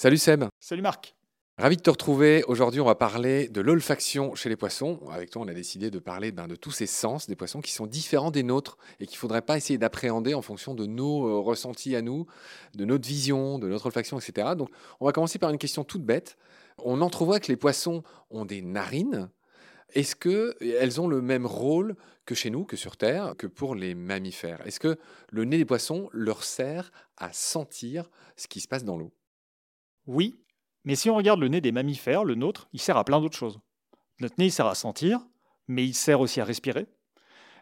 Salut Seb. Salut Marc. Ravi de te retrouver. Aujourd'hui, on va parler de l'olfaction chez les poissons. Avec toi, on a décidé de parler ben, de tous ces sens des poissons qui sont différents des nôtres et qu'il ne faudrait pas essayer d'appréhender en fonction de nos euh, ressentis à nous, de notre vision, de notre olfaction, etc. Donc, on va commencer par une question toute bête. On entrevoit que les poissons ont des narines. Est-ce qu'elles ont le même rôle que chez nous, que sur Terre, que pour les mammifères? Est-ce que le nez des poissons leur sert à sentir ce qui se passe dans l'eau? Oui, mais si on regarde le nez des mammifères, le nôtre, il sert à plein d'autres choses. Notre nez, il sert à sentir, mais il sert aussi à respirer,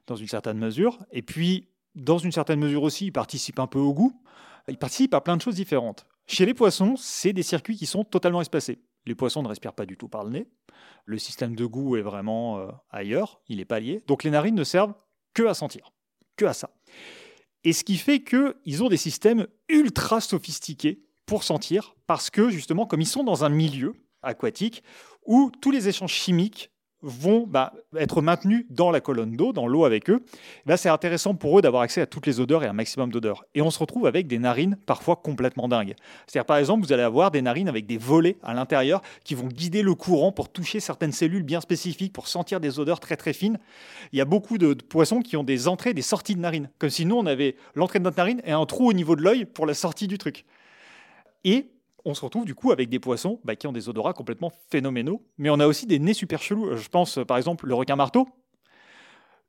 dans une certaine mesure. Et puis, dans une certaine mesure aussi, il participe un peu au goût. Il participe à plein de choses différentes. Chez les poissons, c'est des circuits qui sont totalement espacés. Les poissons ne respirent pas du tout par le nez. Le système de goût est vraiment euh, ailleurs, il n'est pas lié. Donc les narines ne servent que à sentir, que à ça. Et ce qui fait qu'ils ont des systèmes ultra sophistiqués pour sentir, parce que justement, comme ils sont dans un milieu aquatique où tous les échanges chimiques vont bah, être maintenus dans la colonne d'eau, dans l'eau avec eux, c'est intéressant pour eux d'avoir accès à toutes les odeurs et un maximum d'odeurs. Et on se retrouve avec des narines parfois complètement dingues. C'est-à-dire par exemple, vous allez avoir des narines avec des volets à l'intérieur qui vont guider le courant pour toucher certaines cellules bien spécifiques, pour sentir des odeurs très très fines. Il y a beaucoup de, poissons qui ont des entrées des sorties de narines, comme si nous on avait l'entrée de notre narine et un trou au niveau de l'œil pour la sortie du truc. Et on se retrouve du coup avec des poissons bah, qui ont des odorats complètement phénoménaux. Mais on a aussi des nez super chelous. Je pense par exemple le requin marteau.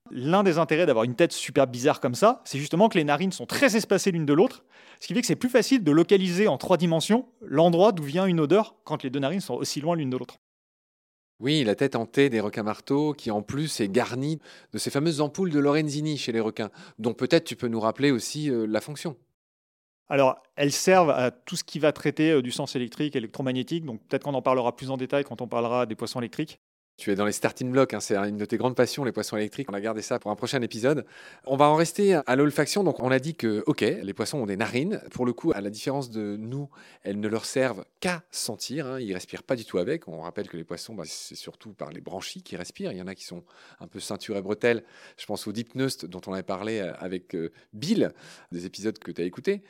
L'un des intérêts d'avoir une tête super bizarre comme ça, c'est justement que les narines sont très espacées l'une de l'autre, ce qui fait que c'est plus facile de localiser en trois dimensions l'endroit d'où vient une odeur quand les deux narines sont aussi loin l'une de l'autre. Oui, la tête hantée des requins marteaux, qui en plus est garnie de ces fameuses ampoules de Lorenzini chez les requins, dont peut-être tu peux nous rappeler aussi euh, la fonction. Alors, elles servent à tout ce qui va traiter euh, du sens électrique, électromagnétique. Donc, peut-être qu'on en parlera plus en détail quand on parlera des poissons électriques. Tu es dans les starting blocks, hein, c'est une de tes grandes passions, les poissons électriques. On a gardé ça pour un prochain épisode. On va en rester à l'olfaction. Donc, on a dit que, ok, les poissons ont des narines. Pour le coup, à la différence de nous, elles ne leur servent qu'à sentir. Hein. Ils respirent pas du tout avec. On rappelle que les poissons, bah, c'est surtout par les branchies qui respirent. Il y en a qui sont un peu ceinture et bretelles. Je pense au Dipneust dont on avait parlé euh, avec euh, Bill, des épisodes que tu as écoutés.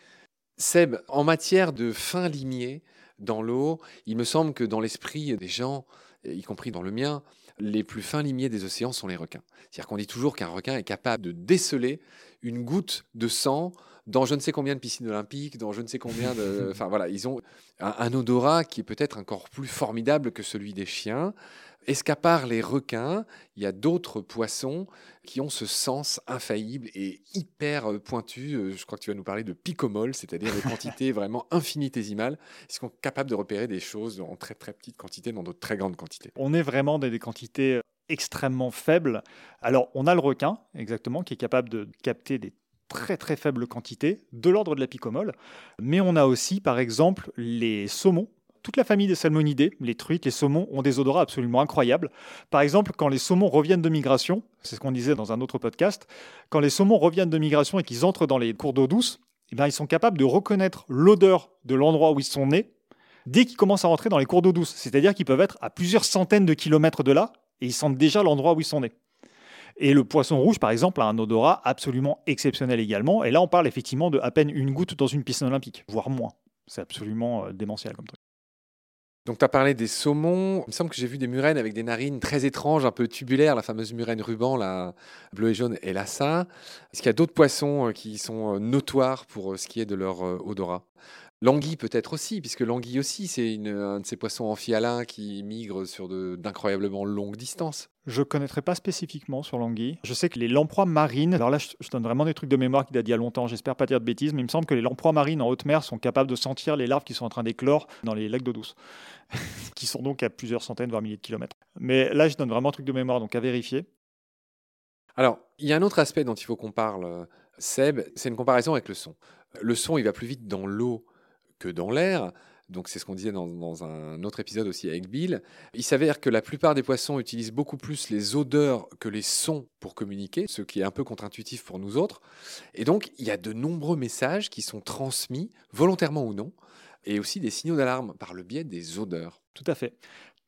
Seb, en matière de fin limier dans l'eau, il me semble que dans l'esprit des gens, y compris dans le mien, les plus fins limiers des océans sont les requins. C'est-à-dire qu'on dit toujours qu'un requin est capable de déceler une goutte de sang dans je ne sais combien de piscines olympiques, dans je ne sais combien de... Enfin voilà, ils ont un, un odorat qui est peut-être encore plus formidable que celui des chiens. Est-ce qu'à part les requins, il y a d'autres poissons qui ont ce sens infaillible et hyper euh, pointu euh, Je crois que tu vas nous parler de picomol, c'est-à-dire des quantités vraiment infinitésimales. Est-ce qu'on est capable de repérer des choses en très très petites quantités dans d'autres très grandes quantités? On est vraiment dans des quantités euh, extrêmement faibles. Alors, on a le requin, exactement, qui est capable de capter des très très faibles quantités, de l'ordre de la picomole. Mais on a aussi, par exemple, les saumons toute la famille des salmonidés, les truites, les saumons, ont des odorats absolument incroyables. Par exemple, quand les saumons reviennent de migration, c'est ce qu'on disait dans un autre podcast, quand les saumons reviennent de migration et qu'ils entrent dans les cours d'eau douce, eh bien, ils sont capables de reconnaître l'odeur de l'endroit où ils sont nés dès qu'ils commencent à rentrer dans les cours d'eau douce. C'est-à-dire qu'ils peuvent être à plusieurs centaines de kilomètres de là et ils sentent déjà l'endroit où ils sont nés. Et le poisson rouge, par exemple, a un odorat absolument exceptionnel également. Et là, on parle effectivement de à peine une goutte dans une piscine olympique, voire moins. C'est absolument euh, démentiel comme truc. Donc, tu as parlé des saumons. Il me semble que j'ai vu des murènes avec des narines très étranges, un peu tubulaires, la fameuse murène ruban, la bleue et jaune, et ça. Est-ce qu'il y a d'autres poissons euh, qui sont euh, notoires pour euh, ce qui est de leur odorat? L'anguille peut-être aussi, puisque l'anguille aussi, c'est un de ces poissons amphihalins qui migrent sur d'incroyablement longues distances. Je ne connaîtrais pas spécifiquement sur l'anguille. Je sais que les lamproies marines, alors là je, donne vraiment des trucs de mémoire qui datent d'il y a longtemps, j'espère pas dire de bêtises, mais il me semble que les lamproies marines en haute mer sont capables de sentir les larves qui sont en train d'éclore dans les lacs d'eau douce, qui sont donc à plusieurs centaines, voire milliers de kilomètres. Mais là je donne vraiment un truc de mémoire, donc à vérifier. Alors, il y a un autre aspect dont il faut qu'on parle, euh, Seb, c'est une comparaison avec le son. Le son, il va plus vite dans l'eau que dans l'air. Donc c'est ce qu'on disait dans, un autre épisode aussi avec Bill. Il s'avère que la plupart des poissons utilisent beaucoup plus les odeurs que les sons pour communiquer, ce qui est un peu contre-intuitif pour nous autres. Et donc il y a de nombreux messages qui sont transmis, volontairement ou non, et aussi des signaux d'alarme par le biais des odeurs. Tout à fait.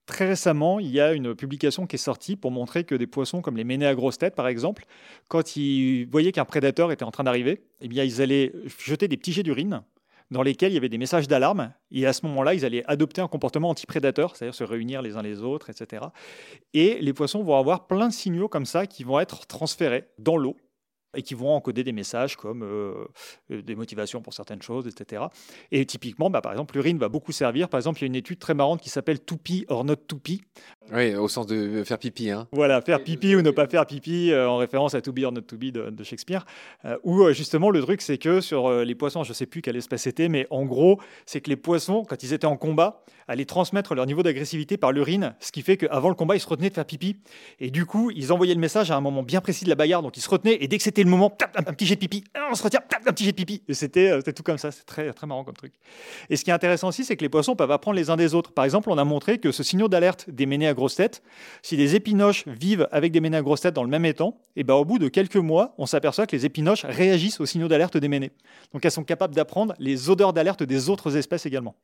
Très récemment, il y a une publication qui est sortie pour montrer que des poissons comme les ménés à grosse tête, par exemple, quand ils voyaient qu'un prédateur était en train d'arriver, eh bien, ils allaient jeter des petits jets d'urine dans lesquels il y avait des messages d'alarme. Et à ce moment-là, ils allaient adopter un comportement anti-prédateur, c'est-à-dire se réunir les uns les autres, etc. Et les poissons vont avoir plein de signaux comme ça qui vont être transférés dans l'eau et qui vont encoder des messages comme euh, euh, des motivations pour certaines choses, etc. Et typiquement, bah, par exemple, l'urine va beaucoup servir. Par exemple, il y a une étude très marrante qui s'appelle To pee or not to pee. Oui, au sens de faire pipi. Hein. Voilà, faire pipi ou ne pas faire pipi, euh, en référence à To be or not to be de, Shakespeare. où justement, le truc, c'est que sur les poissons, je ne sais plus quelle espèce c'était, mais en gros, c'est que les poissons, quand ils étaient en combat, allaient transmettre leur niveau d'agressivité par l'urine, ce qui fait qu'avant le combat, ils se retenaient de faire pipi. Et du coup, ils envoyaient le message à un moment bien précis de la bagarre, donc ils se retenaient, et dès que c'était le moment, un, petit jet de pipi, on se retient, un petit jet de pipi. Et c'était euh, tout comme ça, c'est très, marrant comme truc. Et ce qui est intéressant aussi, c'est que les poissons peuvent apprendre les uns des autres. Par exemple, on a montré que ce signal d'alerte des ménés si des épinoches vivent avec des ménés à grosse tête dans le même étang, et ben au bout de quelques mois, on s'aperçoit que les épinoches réagissent aux signaux d'alerte des ménés. Donc elles sont capables d'apprendre les odeurs d'alerte des autres espèces également.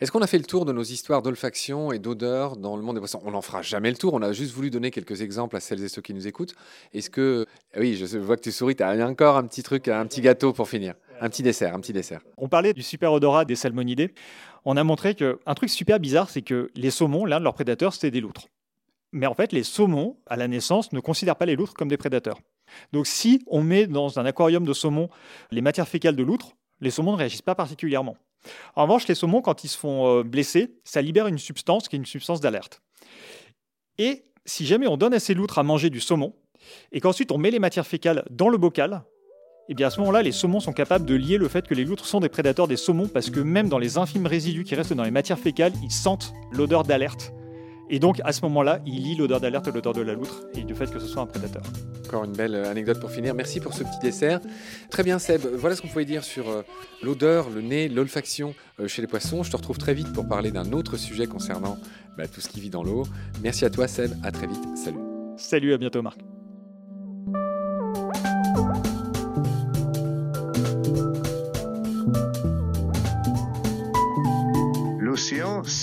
Est-ce qu'on a fait le tour de nos histoires d'olfaction et d'odeur dans le monde des poissons? On n'en fera jamais le tour. On a juste voulu donner quelques exemples à celles et ceux qui nous écoutent. Est-ce que. Ah oui, je vois que tu souris. Tu as encore un petit truc, un petit gâteau pour finir. Un petit dessert, un petit dessert. On parlait du super odorat des salmonidés. On a montré qu'un truc super bizarre, c'est que les saumons, l'un de leurs prédateurs, c'était des loutres. Mais en fait, les saumons, à la naissance, ne considèrent pas les loutres comme des prédateurs. Donc si on met dans un aquarium de saumon les matières fécales de loutres, les saumons ne réagissent pas particulièrement. En revanche, les saumons, quand ils se font euh, blesser, ça libère une substance qui est une substance d'alerte. Et si jamais on donne à ces loutres à manger du saumon, et qu'ensuite on met les matières fécales dans le bocal, et eh bien à ce moment-là, les saumons sont capables de lier le fait que les loutres sont des prédateurs des saumons parce que même dans les infimes résidus qui restent dans les matières fécales, ils sentent l'odeur d'alerte et donc, à ce moment-là, il lit l'odeur d'alerte, l'odeur de la loutre, et du fait que ce soit un prédateur. Encore une belle euh, anecdote pour finir. Merci pour ce petit dessert. Très bien, Seb. Voilà ce qu'on pouvait dire sur euh, l'odeur, le nez, l'olfaction euh, chez les poissons. Je te retrouve très vite pour parler d'un autre sujet concernant bah, tout ce qui vit dans l'eau. Merci à toi, Seb. À très vite. Salut. Salut, à bientôt, Marc.